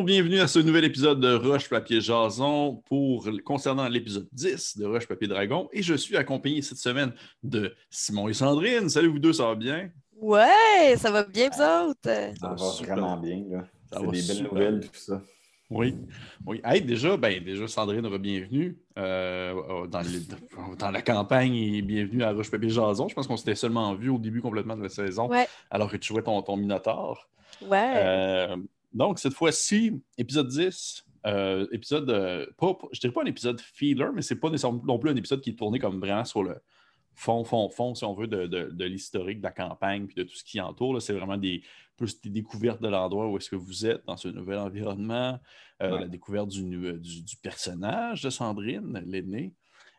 Bonjour, bienvenue à ce nouvel épisode de Roche Papier Jason pour concernant l'épisode 10 de Roche Papier Dragon. Et je suis accompagné cette semaine de Simon et Sandrine. Salut vous deux, ça va bien? Ouais, ça va bien vous autres? Ça va vraiment bien, là. Ça C'est va des belles super. nouvelles, tout ça. Oui. Oui. Hey, déjà, ben, déjà, Sandrine, re-bienvenue euh, dans la campagne et bienvenue à Roche Papier Jason. Je pense qu'on s'était seulement vu au début complètement de la saison, Ouais, alors que tu jouais ton, ton Minotaur. ouais. Euh, donc, cette fois-ci, épisode 10, euh, épisode, euh, pas, je dirais pas un épisode feeler, mais c'est pas non plus un épisode qui est tourné comme vraiment sur le fond, fond, fond, si on veut, de, de- de l'historique de la campagne puis de tout ce qui entoure. C'est vraiment des, plus des découvertes de l'endroit où est-ce que vous êtes dans ce nouvel environnement, euh, Ouais. la découverte du, du- du personnage de Sandrine, l'aînée.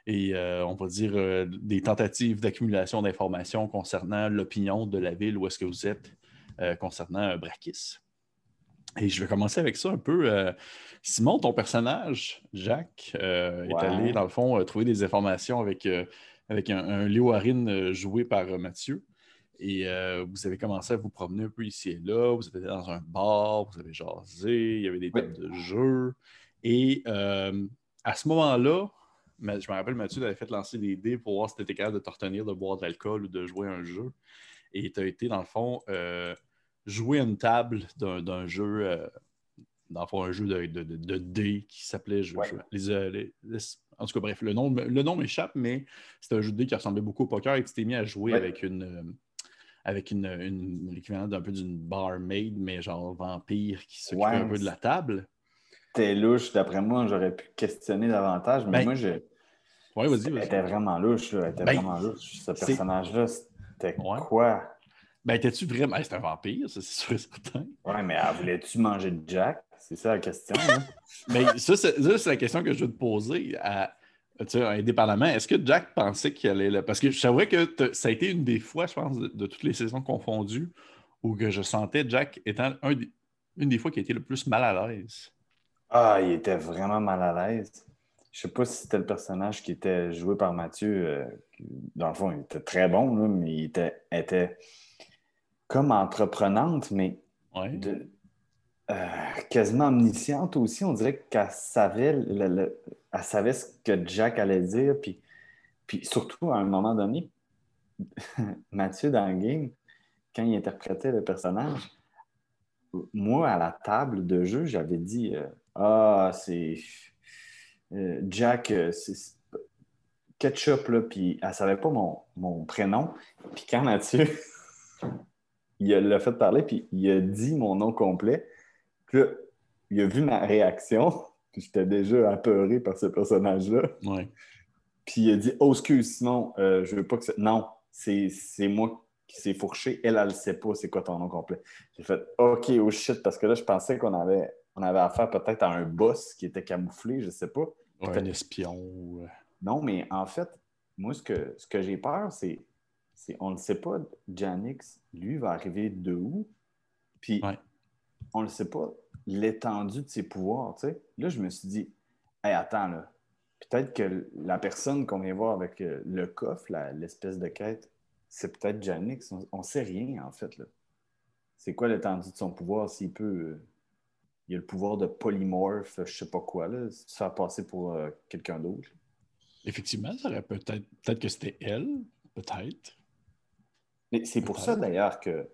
Et euh, on va dire des tentatives d'accumulation d'informations concernant l'opinion de la ville où est-ce que vous êtes concernant Brakis. Et je vais commencer avec ça un peu. euh, Simon, ton personnage, Jacques, euh, est allé, dans le fond, euh, trouver des informations avec, euh, avec un, un Léo Harin, joué par Mathieu. Et vous avez commencé à vous promener un peu ici et là. Vous êtes dans un bar, vous avez jasé, il y avait des Oui. tables de jeu. Et à ce moment-là, je me rappelle, Mathieu t'avais fait lancer des dés pour voir si tu étais capable de te retenir de boire de l'alcool ou de jouer à un jeu. Et tu as été, dans le fond, jouer à une table d'un d'un jeu, euh, dans le fond, un jeu de, de, de- de dés qui s'appelait. je- Ouais. je- les, euh, les- les- en tout cas, bref, le nom, le nom m'échappe, mais c'était un jeu de dés qui ressemblait beaucoup au poker et tu t'es mis à jouer Ouais. avec une. euh, avec une, une- l'équivalent d'un peu d'une barmaid, mais genre vampire qui s'occupait Ouais. un peu de la table. T'es louche, d'après moi, j'aurais pu questionner davantage, mais Ben, moi, je... Ouais, vas-y, elle vas-y. était vraiment louche, là. Elle était Ben, vraiment louche. Ce personnage-là, c'était Ouais. quoi? Ben, étais-tu vraiment? Hey, c'est un vampire, ça, c'est sûr et certain. Ouais, mais elle voulait-tu manger de Jack? C'est ça la question, hein? Mais ça, c'est ça, c'est la question que je veux te poser. À, tu sais, indépendamment, est-ce que Jack pensait qu'il allait là? Parce que je savais que ça a été une des fois, je pense, de, de toutes les saisons confondues, où que je sentais Jack étant un des- une des fois qui été le plus mal à l'aise. Ah, il était vraiment mal à l'aise. Je sais pas si c'était le personnage qui était joué par Mathieu. euh, dans le fond, il était très bon, là, mais il était, était comme entreprenante, mais Ouais. de- euh, quasiment omnisciente aussi. On dirait qu'elle savait, le- le- elle savait ce que Jack allait dire. Puis, puis surtout, à un moment donné, Mathieu, dans le game, quand il interprétait le personnage, moi, à la table de jeu, j'avais dit euh, Ah, c'est. euh, Jack, c'est. c'est- Ketchup, là, puis elle savait pas mon, mon prénom. Puis quand Mathieu, il a- l'a fait parler, puis il a dit mon nom complet, puis là, il a vu ma réaction, puis j'étais déjà apeuré par ce personnage-là. Ouais. Puis il a dit Oh, excuse, sinon, euh, je veux pas que ça. Non, c'est moi qui s'est fourché. Elle, elle ne sait pas c'est quoi ton nom complet. J'ai fait OK, oh shit, parce que là, je pensais qu'on avait, on avait affaire peut-être à un boss qui était camouflé, je sais pas. Ouais, un espion. euh, Non, mais en fait, moi, ce que, ce que j'ai peur, c'est on ne sait pas, Janix, lui, va arriver de où? Puis, Ouais. on ne sait pas l'étendue de ses pouvoirs. Là, je me suis dit, hey, attends, là, peut-être que la personne qu'on vient voir avec euh, le coffre, l'espèce de quête, c'est peut-être Janix. On ne sait rien, en fait. C'est quoi l'étendue de son pouvoir, s'il peut... euh, il a le pouvoir de polymorphe, je sais pas quoi, là, se faire passer pour euh, quelqu'un d'autre? Effectivement, ça aurait peut-être. Peut-être que c'était elle, peut-être. Mais c'est pour ça d'ailleurs que.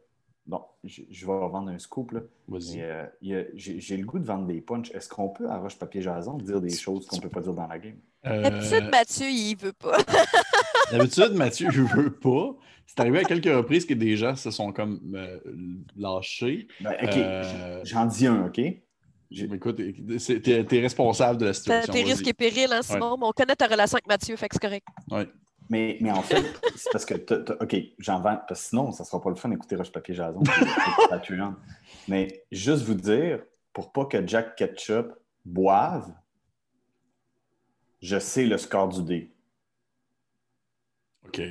Bon, je, je vais vendre un scoop. Là. Vas-y. Mais, euh, il y a- J'ai le goût de vendre des punchs. Est-ce qu'on peut, à Roche-Papier-Jason, dire des choses qu'on ne peut pas dire dans la game? Euh, D'habitude, Mathieu, il veut pas. D'habitude, Mathieu, je veux pas. C'est arrivé à quelques reprises que des gens se sont comme euh, lâchés. Ben, OK, Euh, j'en dis un, OK? J'ai- Écoute, t'es es responsable de la situation. tes risques et périls, hein, Simon, mais on connaît ta relation avec Mathieu, fait que c'est correct. Ouais. Mais, mais en fait, c'est parce que. OK, j'en vends. Parce que sinon, ça ne sera pas le fun d'écouter Roche-Papier-Jason. c'est Patreon. Mais juste vous dire, pour pas que Jack Ketchup boive, je sais le score du dé. OK.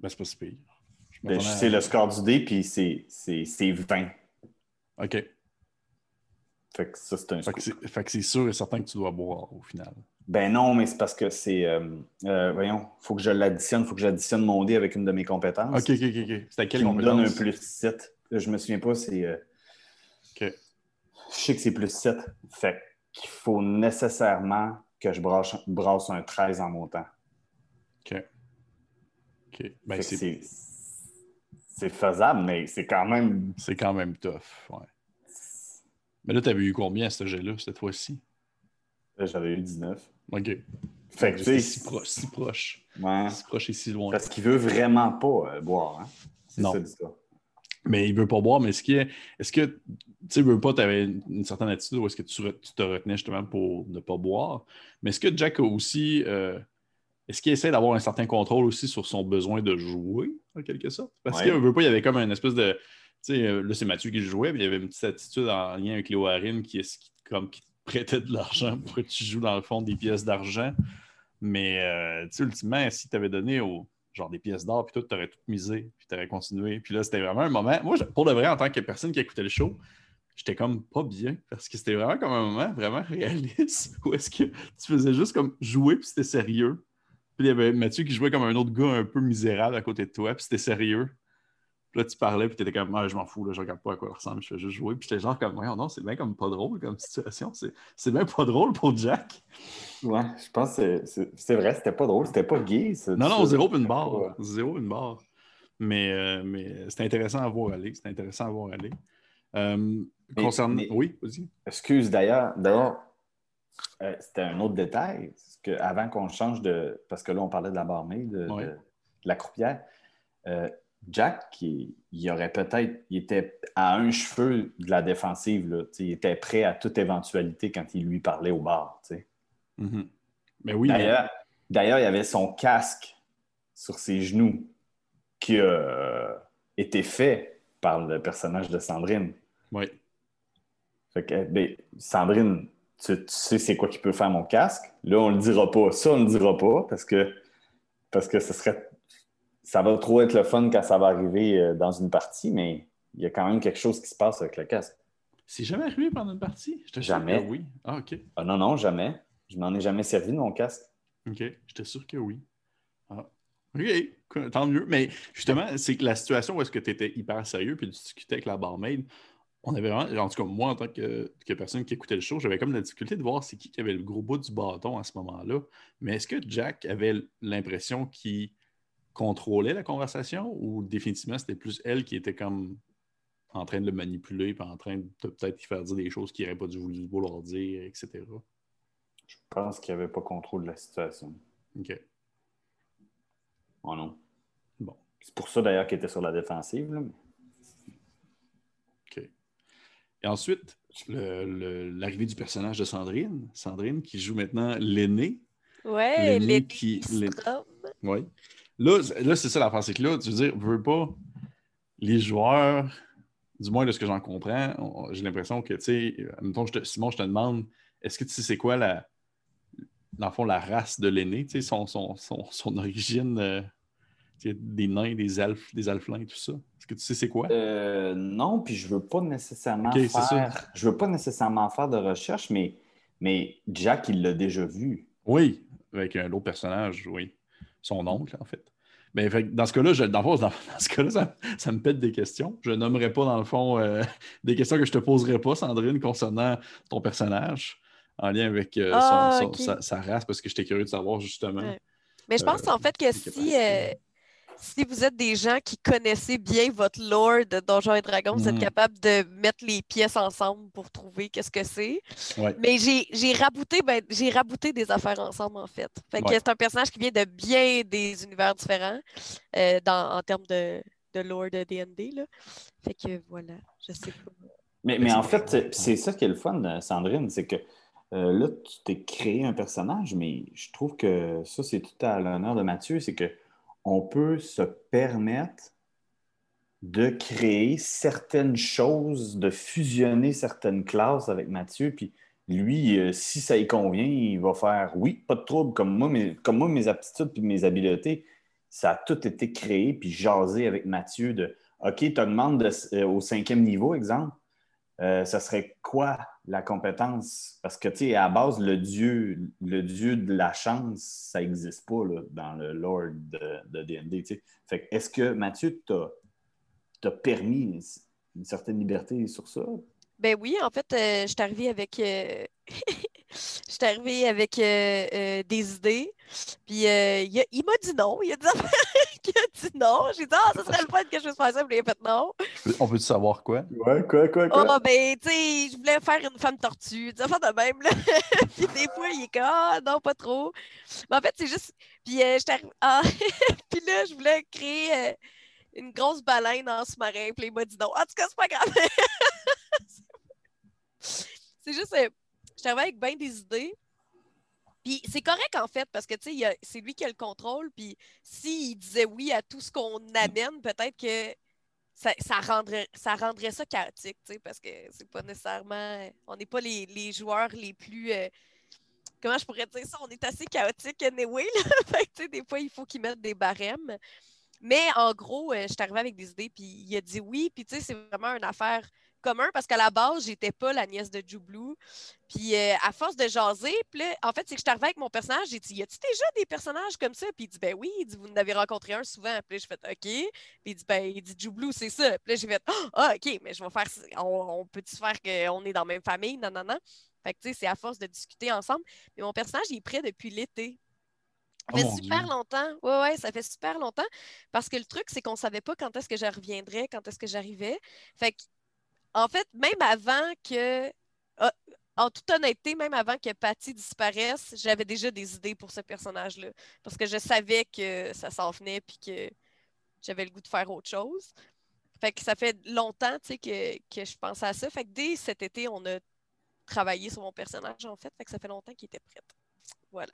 Ben, c'est pas si pire. Je Ben, je m'attendais à- sais le score du dé, puis c'est 20. OK. Fait que ça, c'est un Fait que scoop. c'est- fait que c'est sûr et certain que tu dois boire au final. Ben non, mais c'est parce que c'est. euh, euh, voyons, faut que je l'additionne, faut que j'additionne mon dé avec une de mes compétences. OK, OK, OK. C'était quelle qui me donne un plus 7. Je me souviens pas, c'est. euh, OK. je sais que c'est plus 7. Fait qu'il faut nécessairement que je brasse, brasse un 13 en montant. OK. OK. Ben, c'est c'est c'est faisable, mais c'est quand même. c'est quand même tough. Ouais. Mais là, tu avais eu combien à ce jet-là, cette fois-ci? J'avais eu 19. OK. Fait que sais, si proche, si proche. ouais. Si proche et si loin. Parce qu'il veut vraiment pas euh, boire. Hein? C'est Non. ça l'histoire. Mais il veut pas boire, mais est-ce que, est-ce que tu sais, veux pas, tu avais une, certaine attitude ou est-ce que tu, te retenais justement pour ne pas boire? Mais est-ce que Jack a aussi, euh, est-ce qu'il essaie d'avoir un certain contrôle aussi sur son besoin de jouer, en quelque sorte? Parce Ouais. qu'il veut pas, il y avait comme une espèce de, sais, euh, là c'est Mathieu qui jouait, mais il y avait une petite attitude en lien avec Léo Harin qui, comme, qui te prêtait de l'argent pour que tu joues dans le fond des pièces d'argent. Mais, euh, ultimement, si tu avais donné au, genre des pièces d'or, puis tout, tu aurais tout misé, puis tu aurais continué. Puis là, c'était vraiment un moment. Moi, pour de vrai, en tant que personne qui écoutait le show, j'étais comme pas bien, parce que c'était vraiment comme un moment vraiment réaliste, où est-ce que tu faisais juste comme jouer, puis c'était sérieux. Puis il y avait Mathieu qui jouait comme un autre gars un peu misérable à côté de toi, puis c'était sérieux. Puis là, tu parlais, puis tu étais comme, ah, je m'en fous, là, je regarde pas à quoi il ressemble, je fais juste jouer. Puis j'étais genre comme, voyons, non, c'est bien comme pas drôle comme situation. C'est bien pas drôle pour Jack. Ouais, je pense que c'est- vrai, c'était pas drôle, c'était pas gay. Non, non, zéro une barre. pas- Zéro une barre. Mais, euh, mais c'était intéressant à voir aller. C'était intéressant à voir aller. Euh, Mais- concernant. mais- Oui, vas-y. Excuse d'ailleurs, d'ailleurs, euh, c'était un autre détail. parce que avant qu'on change de. Parce que là, on parlait de la barmaid, de, Ouais. de- de la croupière. Jack, il, il aurait peut-être. Il était à un cheveu de la défensive. Là, il était prêt à toute éventualité quand il lui parlait au bar. sais. Mhm. Mais oui, mais- D'ailleurs, d'ailleurs, il y avait son casque sur ses genoux qui a euh, été fait par le personnage de Sandrine. oui. Fait que, ben, Sandrine, tu, tu sais c'est quoi qui peut faire mon casque? Là, on le dira pas. Ça, on le dira pas parce que parce que ce serait ça va trop être le fun quand ça va arriver euh, dans une partie, mais il y a quand même quelque chose qui se passe avec le casque. C'est jamais arrivé pendant une partie? Sûr Jamais. que oui. Ah, OK. Ah non, non, jamais. Je m'en ai jamais servi de mon casque. OK. J'étais sûr que oui. Ah. OK. Tant mieux. Mais justement, c'est que la situation où est-ce que tu étais hyper sérieux puis tu discutais avec la barmaid, on avait vraiment, en tout cas, moi, en tant que, que personne qui écoutait le show, j'avais comme la difficulté de voir c'est qui qui avait le gros bout du bâton à ce moment-là. Mais est-ce que Jack avait l'impression qu'il contrôlait la conversation ou définitivement c'était plus elle qui était comme en train de le manipuler puis en train de peut-être lui faire dire des choses qu'il n'aurait pas dû vouloir dire, etc. Je pense qu'il n'y avait pas contrôle de la situation. OK. Oh non. Bon. C'est pour ça d'ailleurs qu'il était sur la défensive. là. OK. Et ensuite, l'arrivée du personnage de Sandrine. Sandrine qui joue maintenant l'aîné. Ouais, les qui-. Oui. Là, c'est- là c'est ça l'affaire. C'est que là, tu veux dire, veux pas, les joueurs, du moins de ce que j'en comprends, j'ai l'impression que, tu sais, euh, Simon, je te demande, est-ce que tu sais c'est quoi la, dans le fond, la race de l'aîné, tu sais, son, son, son, son origine, euh, tu sais, des nains, des elfes, des alflins, tout ça? Est-ce que tu sais c'est quoi? Euh, non, puis je veux pas nécessairement faire. Je veux pas nécessairement faire de recherche, mais, mais Jack, il l'a déjà vu. Oui, avec un autre personnage, oui. Son oncle, en fait. Mais fait que dans ce cas-là, je- dans, ce cas-là, ça, ça me pète des questions. Je nommerai pas, dans le fond, euh, des questions que je te poserai pas, Sandrine, concernant ton personnage, en lien avec euh, son- Ah, son- sa, sa race, parce que j'étais curieux de savoir, justement. Ouais. Mais je pense Euh, en fait que si, si vous êtes des gens qui connaissez bien votre lore de Donjons et Dragons, vous êtes Mhm. capable de mettre les pièces ensemble pour trouver qu'est-ce que c'est. Ouais. Mais j'ai rabouté, ben, j'ai rabouté des affaires ensemble, en fait. Fait Ouais. c'est un personnage qui vient de bien des univers différents euh, dans, en termes de, de lore de D&D. Fait que voilà, je sais pas. Mais, mais en fait, c'est- c'est ça qui est le fun, euh, Sandrine, c'est que euh, là, tu t'es créé un personnage, mais je trouve que ça, c'est tout à l'honneur de Mathieu, c'est que on peut se permettre de créer certaines choses, de fusionner certaines classes avec Mathieu, puis lui, euh, si ça y convient, il va faire oui, pas de trouble, comme moi, comme moi mes aptitudes puis mes habiletés, ça a tout été créé, puis jasé avec Mathieu de OK, tu demandes de- euh, au cinquième niveau, exemple, euh, ça serait quoi la compétence? Parce que, tu sais, à base, le dieu, le dieu de la chance, ça n'existe pas là, dans le lore de, D&D. Fait que, est-ce que, Mathieu, t'as as permis une, certaine liberté sur ça? Ben oui, en fait, euh, je suis arrivée avec, euh, je avec euh, des idées. Puis il m'a dit non. Il a dit, il a dit non. J'ai dit, ah, ça serait le fun que je fasse ça. Puis il a fait non. On peut savoir quoi? Ouais, quoi, quoi, Oh, ben, tu sais, je voulais faire une femme tortue. Des affaires de même, là. Puis des fois, il est comme, ah, non, pas trop. Mais en fait, c'est juste. Puis euh, j'étais ah, Puis là, je voulais créer euh, une grosse baleine en sous-marin. Puis là, il m'a dit non. En tout cas, c'est pas grave. c'est juste. euh, J'étais arrivée avec bien des idées. Puis c'est correct, en fait, parce que, c'est lui qui a le contrôle. Puis s'il disait oui à tout ce qu'on amène, peut-être que ça, rendrait, ça rendrait ça chaotique, tu sais, parce que c'est pas nécessairement. On n'est pas les, joueurs les plus. euh, comment je pourrais dire ça? On est assez chaotique anyway, des fois, il faut qu'ils mettent des barèmes. Mais en gros, euh, je suis arrivée avec des idées, puis il a dit oui, puis tu sais, c'est vraiment une affaire commun parce qu'à la base, j'étais pas la nièce de Jublou. Puis euh, à force de jaser, puis là, en fait, c'est que je suis arrivée avec mon personnage, j'ai dit Y a-tu déjà des personnages comme ça? Puis il dit Ben oui, il dit Vous en avez rencontré un souvent. Puis là, j'ai fait OK. Puis il dit Ben, il dit Jublou, c'est ça. Puis là, j'ai fait Ah, OK, mais je vais faire. On, on peut-tu faire qu'on est dans la même famille? Non, non, non. Fait que tu sais, c'est à force de discuter ensemble. Mais mon personnage, il est prêt depuis l'été. Ça Oh fait super Dieu. longtemps. Ouais, ouais, ça fait super longtemps. Parce que le truc, c'est qu'on savait pas quand est-ce que je reviendrais, quand est-ce que j'arrivais. Fait que, en fait, même avant que. ah, en toute honnêteté, même avant que Patty disparaisse, j'avais déjà des idées pour ce personnage-là. Parce que je savais que ça s'en venait puis que j'avais le goût de faire autre chose. Fait que ça fait longtemps tu sais, que, que je pensais à ça. Fait que dès cet été, on a travaillé sur mon personnage, en fait. Fait que ça fait longtemps qu'il était prêt. Voilà.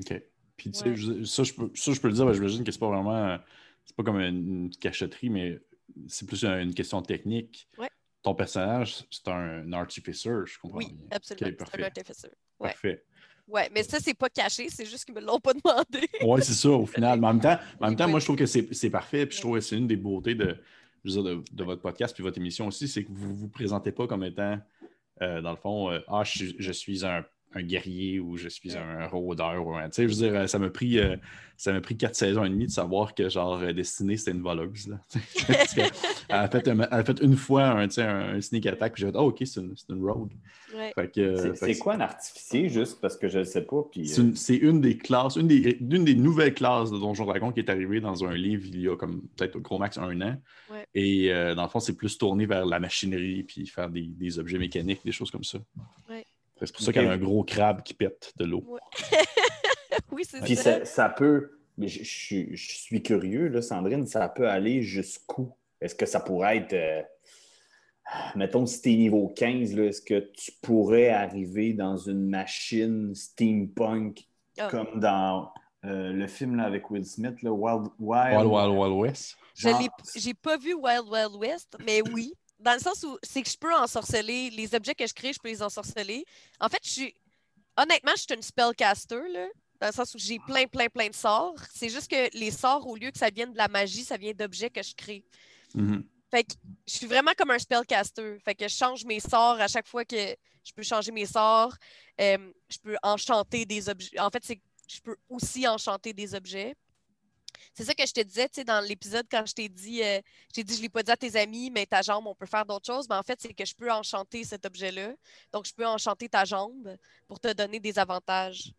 OK. Puis, tu Ouais. sais, ça, je peux, ça, je peux le dire, ben, j'imagine que c'est pas vraiment. euh, C'est pas comme une, cachotterie, mais c'est plus un- une question technique. Ouais. Ton personnage, c'est un artificer, je comprends Oui, bien. absolument. C'est un parfait. artificer. Ouais. Parfait. Ouais, mais ça, c'est pas caché, c'est juste qu'ils me l'ont pas demandé. Oui, c'est ça, au final. Mais en même temps, en même temps Oui. moi, je trouve que c'est parfait. Puis je trouve que c'est une des beautés de, je veux dire, de, de votre podcast puis votre émission aussi, c'est que vous ne vous présentez pas comme étant, euh, dans le fond, euh, ah, je, je suis un, un guerrier ou je suis un rôdeur. Ou un, tu sais, je veux dire, euh, ça m'a pris, euh, ça m'a pris quatre saisons et demie de savoir que, genre, euh, Destinée, c'était une voleuse. Là. Elle, a fait, un- elle a fait une fois un, un, un sneak attack, puis j'ai fait, oh, OK, c'est une, c'est une road. Ouais. Fait que, euh, C'est- fait que C'est quoi un artificier, juste parce que je ne sais pas? Puis, c'est une, c'est une des classes, une des, une des nouvelles classes de Donjon Dragon qui est arrivée dans un livre il y a comme peut-être au gros max un an. Ouais. Et euh, dans le fond, c'est plus tourné vers la machinerie puis faire des, des objets mécaniques, des choses comme ça. Ouais. C'est pour ça qu'il y a un gros crabe qui pète de l'eau. oui, c'est Puis ça. ça, ça peut, mais je, je suis- je suis curieux, là, Sandrine, ça peut aller jusqu'où? Est-ce que ça pourrait être, euh, mettons, si t'es niveau 15, là, est-ce que tu pourrais arriver dans une machine steampunk Ah. comme dans euh, le film là, avec Will Smith, là, Wild, Wild, Wild Wild Wild West? Genre- j'ai pas vu Wild Wild West, mais oui. Dans le sens où c'est que je peux ensorceler les objets que je crée, je peux les ensorceler. En fait, je suis honnêtement, je suis une spellcaster là, dans le sens où j'ai plein, plein, plein de sorts. C'est juste que les sorts, au lieu que ça vienne de la magie, ça vient d'objets que je crée. Mhm. Fait que je suis vraiment comme un spellcaster. Fait que je change mes sorts à chaque fois que je peux changer mes sorts. Euh, je peux enchanter des objets. En fait, c'est je peux aussi enchanter des objets. C'est ça que je te disais, tu sais, dans l'épisode, quand je t'ai dit, euh, je t'ai dit, je l'ai pas dit à tes amis, mais ta jambe, on peut faire d'autres choses. Mais en fait, c'est que je peux enchanter cet objet-là. Donc, je peux enchanter ta jambe pour te donner des avantages.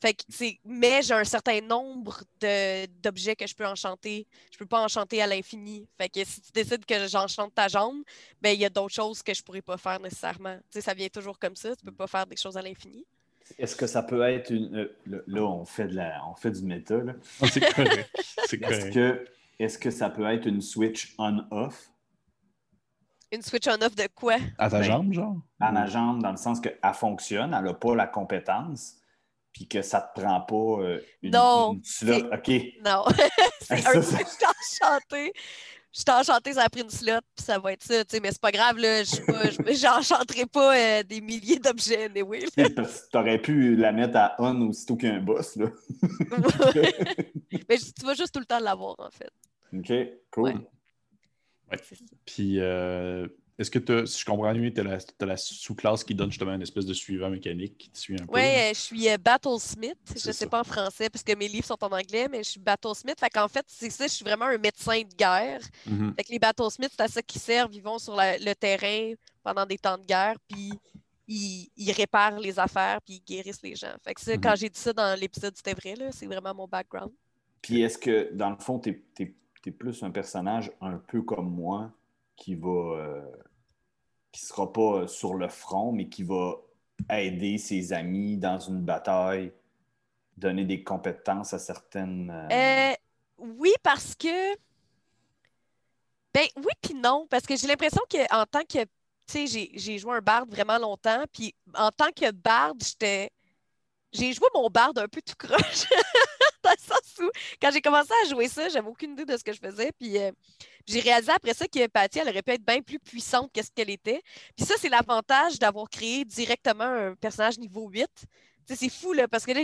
Fait que c'est. Mais j'ai un certain nombre de- d'objets que je peux enchanter. Je peux pas enchanter à l'infini. Fait que si tu décides que j'enchante ta jambe, ben il y a d'autres choses que je pourrais pas faire nécessairement. Tu sais, ça vient toujours comme ça. Tu peux pas faire des choses à l'infini. Est-ce que ça peut être une. euh, là, on fait, de la, on fait du méta. là. Ah, c'est correct. C'est Est-ce que, est que ça peut être une switch on-off? Une switch on-off de quoi? À ta Ben, jambe, genre? à ma jambe, dans le sens qu'elle fonctionne, elle n'a pas la compétence, puis que ça ne te prend pas euh, une, Non, une slot. OK. Non. c'est Ça, un switch enchanté. Je t'ai enchanté, ça a pris une slot, puis ça va être ça, tu sais, mais c'est pas grave, là. Je suis pas- je- J'enchanterai pas euh, des milliers d'objets, anyway. là. Tu aurais pu la mettre à on aussitôt qu'il y a un boss. Là. mais tu vas juste tout le temps l'avoir, en fait. OK, cool. Ouais. Ouais. C'est ça. Puis, euh, est-ce que t'as- si je comprends mieux, tu as la, sous-classe qui donne justement une espèce de suivant mécanique qui te suit un peu? Ouais, euh, je suis euh, Battlesmith. Je C'est sais pas en français parce que mes livres sont en anglais, mais je suis Battlesmith. Fait qu'en fait, c'est ça, je suis vraiment un médecin de guerre. Mhm. Fait que les Battlesmiths, c'est à ça qu'ils servent. Ils vont sur la- le terrain pendant des temps de guerre, puis ils, ils réparent les affaires, puis ils guérissent les gens. Fait que ça, quand j'ai dit ça dans l'épisode, c'était vrai, là. C'est vraiment mon background. Puis est-ce que, dans le fond, tu es, plus un personnage un peu comme moi qui va. euh, qui sera pas sur le front, mais qui va aider ses amis dans une bataille, donner des compétences à certaines. euh, Euh, oui, parce que. Ben oui, puis non. Parce que j'ai l'impression qu'en tant que. Tu sais, j'ai- joué un barde vraiment longtemps. Puis en tant que barde, j'étais. J'ai joué mon barde un peu tout croche. quand j'ai commencé à jouer ça, j'avais aucune idée de ce que je faisais. Puis euh, j'ai réalisé après ça que Patty, elle aurait pu être bien plus puissante que ce qu'elle était. Puis ça, c'est l'avantage d'avoir créé directement un personnage niveau 8. Tu sais, c'est fou, là, parce que là,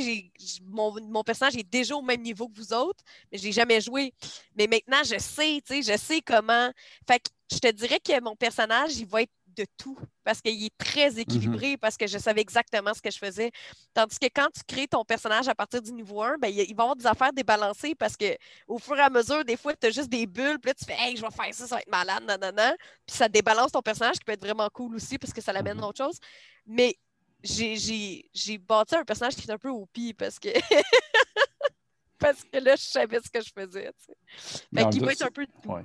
mon, personnage est déjà au même niveau que vous autres, mais je l'ai jamais joué. Mais maintenant, je sais, je sais comment. Fait que je te dirais que mon personnage, il va être de tout, parce qu'il est très équilibré, parce que je savais exactement ce que je faisais. Tandis que quand tu crées ton personnage à partir du niveau 1, ben, il, va y avoir des affaires débalancées, parce que au fur et à mesure, des fois, tu as juste des bulles, puis là, tu fais, hey, je vais faire ça, ça va être malade, nanana. Puis ça débalance ton personnage, qui peut être vraiment cool aussi, parce que ça l'amène Mhm. à autre chose. Mais j'ai- bâti un personnage qui est un peu au pire parce que parce que là, je savais ce que je faisais. tu sais. Mais Fait qu'il va être un peu. Ouais.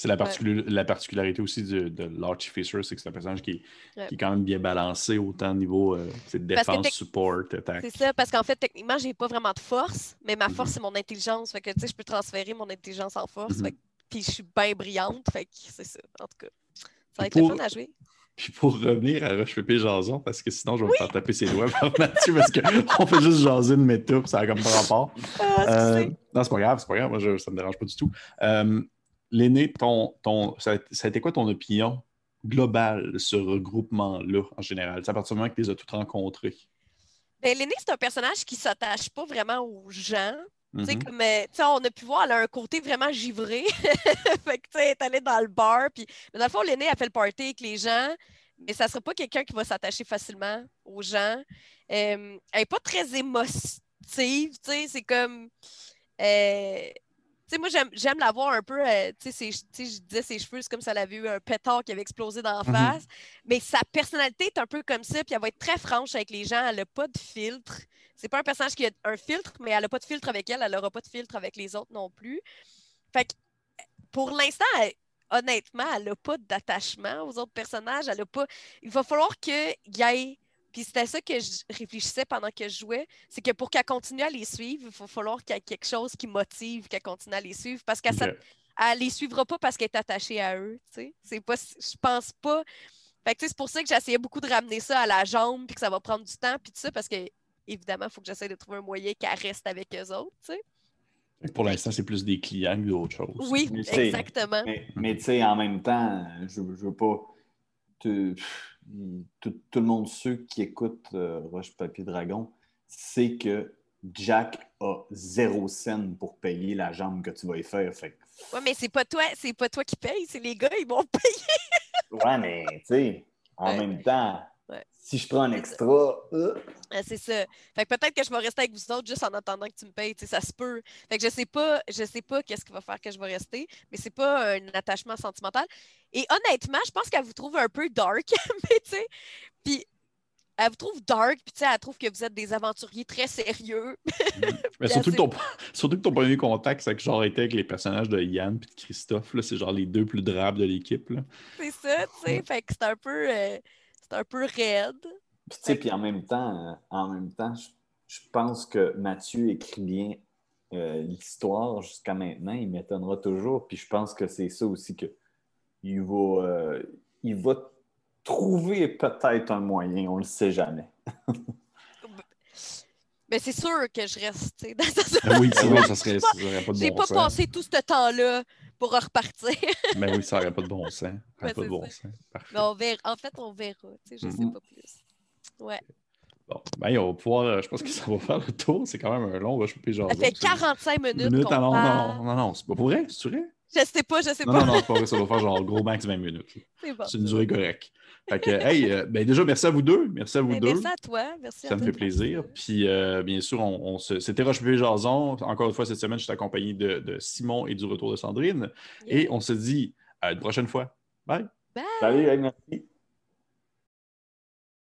C'est la, particuli- la particularité aussi de, de l'Artificer, c'est que c'est un personnage qui, Ouais. qui est quand même bien balancé, autant au niveau euh, de que défense, support, attaque. C'est ça, parce qu'en fait, techniquement, j'ai pas vraiment de force, mais ma force, Mhm. c'est mon intelligence. Fait que, tu sais, je peux transférer mon intelligence en force. Mhm. Puis je suis bien brillante. Fait que c'est ça, en tout cas. Ça va être Pour- le fun à jouer. Puis pour revenir à Roche Pépé Jason, parce que sinon je vais me faire taper ses doigts par Mathieu, parce qu'on fait juste jaser une méta, puis ça a comme pas rapport. Ah, Euh, non, c'est pas grave, c'est pas grave, moi je- ça me dérange pas du tout. Euh, L'aîné, ton, ton, ça, a, ça a été quoi ton opinion globale de ce regroupement-là en général? C'est à partir du moment que tu les as tous rencontrés. Ben, L'aîné, c'est un personnage qui s'attache pas vraiment aux gens. Sais, Mhm. comme, euh, on a pu voir, elle a un côté vraiment givré. fait que, elle est allée dans le bar. Puis, mais dans le fond, l'aîné, elle fait le party avec les gens, mais ça ne sera pas quelqu'un qui va s'attacher facilement aux gens. Euh, elle n'est pas très émotive, c'est comme. euh, sais, moi, j'aime, la voir un peu. euh, tu sais, je disais ses cheveux, c'est comme si elle avait eu un pétard qui avait explosé dans la Mhm. face. Mais sa personnalité est un peu comme ça, puis elle va être très franche avec les gens. Elle n'a pas de filtre. C'est pas un personnage qui a un filtre, mais elle n'a pas de filtre avec elle. Elle n'aura pas de filtre avec les autres non plus. Fait que, pour l'instant, honnêtement, elle n'a pas d'attachement aux autres personnages. Elle a pas... Il va falloir qu'il y ait. Puis c'était ça que je réfléchissais pendant que je jouais, c'est que pour qu'elle continue à les suivre, il va falloir qu'il y ait quelque chose qui motive qu'elle continue à les suivre. Parce qu'elle elle les suivra pas parce qu'elle est attachée à eux. tu sais. C'est pas, je pense pas. Fait que, tu sais, c'est pour ça que j'essayais beaucoup de ramener ça à la jambe, puis que ça va prendre du temps, puis tout ça, parce que évidemment, il faut que j'essaie de trouver un moyen qu'elle reste avec eux autres. tu sais. Fait que Pour l'instant, c'est plus des clients que d'autres choses. Oui, Mais exactement. Mais, mais tu sais, en même temps, je, je veux pas. te- tout, tout le monde, ceux qui écoutent euh, Roche Papier Dragon, sait que Jack a zéro scène pour payer la jambe que tu vas y faire. Fait Ouais, mais c'est pas toi, c'est pas toi qui paye, c'est les gars, ils vont payer. Ouais, mais tu sais, en Ouais. même temps. Si je prends un extra, euh, Ah, c'est ça. Fait que peut-être que je vais rester avec vous autres juste en attendant que tu me payes. tu sais, ça se peut. Fait que je sais pas, je sais pas qu'est-ce qui va faire que je vais rester, mais c'est pas un attachement sentimental. Et honnêtement, je pense qu'elle vous trouve un peu dark, mais tu sais, puis elle vous trouve dark, puis tu sais, elle trouve que vous êtes des aventuriers très sérieux. Mais Puis surtout, assez- que ton, surtout que ton premier contact, c'est que genre été avec les personnages de Yann et de Christophe. là, C'est genre les deux plus drables de l'équipe. là. c'est ça, tu sais. Fait que c'est un peu, euh, c'est un peu raide. Puis, tu sais, puis en même temps, euh, en même temps, je, je pense que Mathieu écrit bien euh, l'histoire jusqu'à maintenant. Il m'étonnera toujours. Puis je pense que c'est ça aussi que il va, euh, il va trouver peut-être un moyen. On le sait jamais. Mais c'est sûr que je reste, dans cette Ah oui, sinon, ça serait, ça aurait pas de J'ai bon pas sens. passé tout ce temps-là pour repartir. Ben oui, ça aurait pas de bon sens. Ça aurait Ouais, pas de bon sens. Mais on verra. En fait, on verra. Tu sais, je sais pas plus. Ouais. Bon, ben, on va pouvoir, euh, je pense que ça va faire le tour. C'est quand même un long Jason. Ça fait C'est- 45 minutes. minutes. Ah non, parle. non, non, non, c'est pas pour vrai, c'est vrai? Je sais pas, je sais Non, pas. non, non, c'est pas vrai, ça va faire genre gros max 20 minutes. C'est bon. C'est une durée correcte. Fait que, hey, euh, ben déjà, merci à vous deux. Merci à vous Ben, deux. merci à toi. Merci à Ça me toi fait plaisir. Puis, euh, bien sûr, on, on se... c'était Roche Pépé Jason. Encore une fois, cette semaine, je suis accompagné de, de Simon et du retour de Sandrine. Yeah. Et on se dit à une prochaine fois. Bye. Bye. Salut, hey, merci.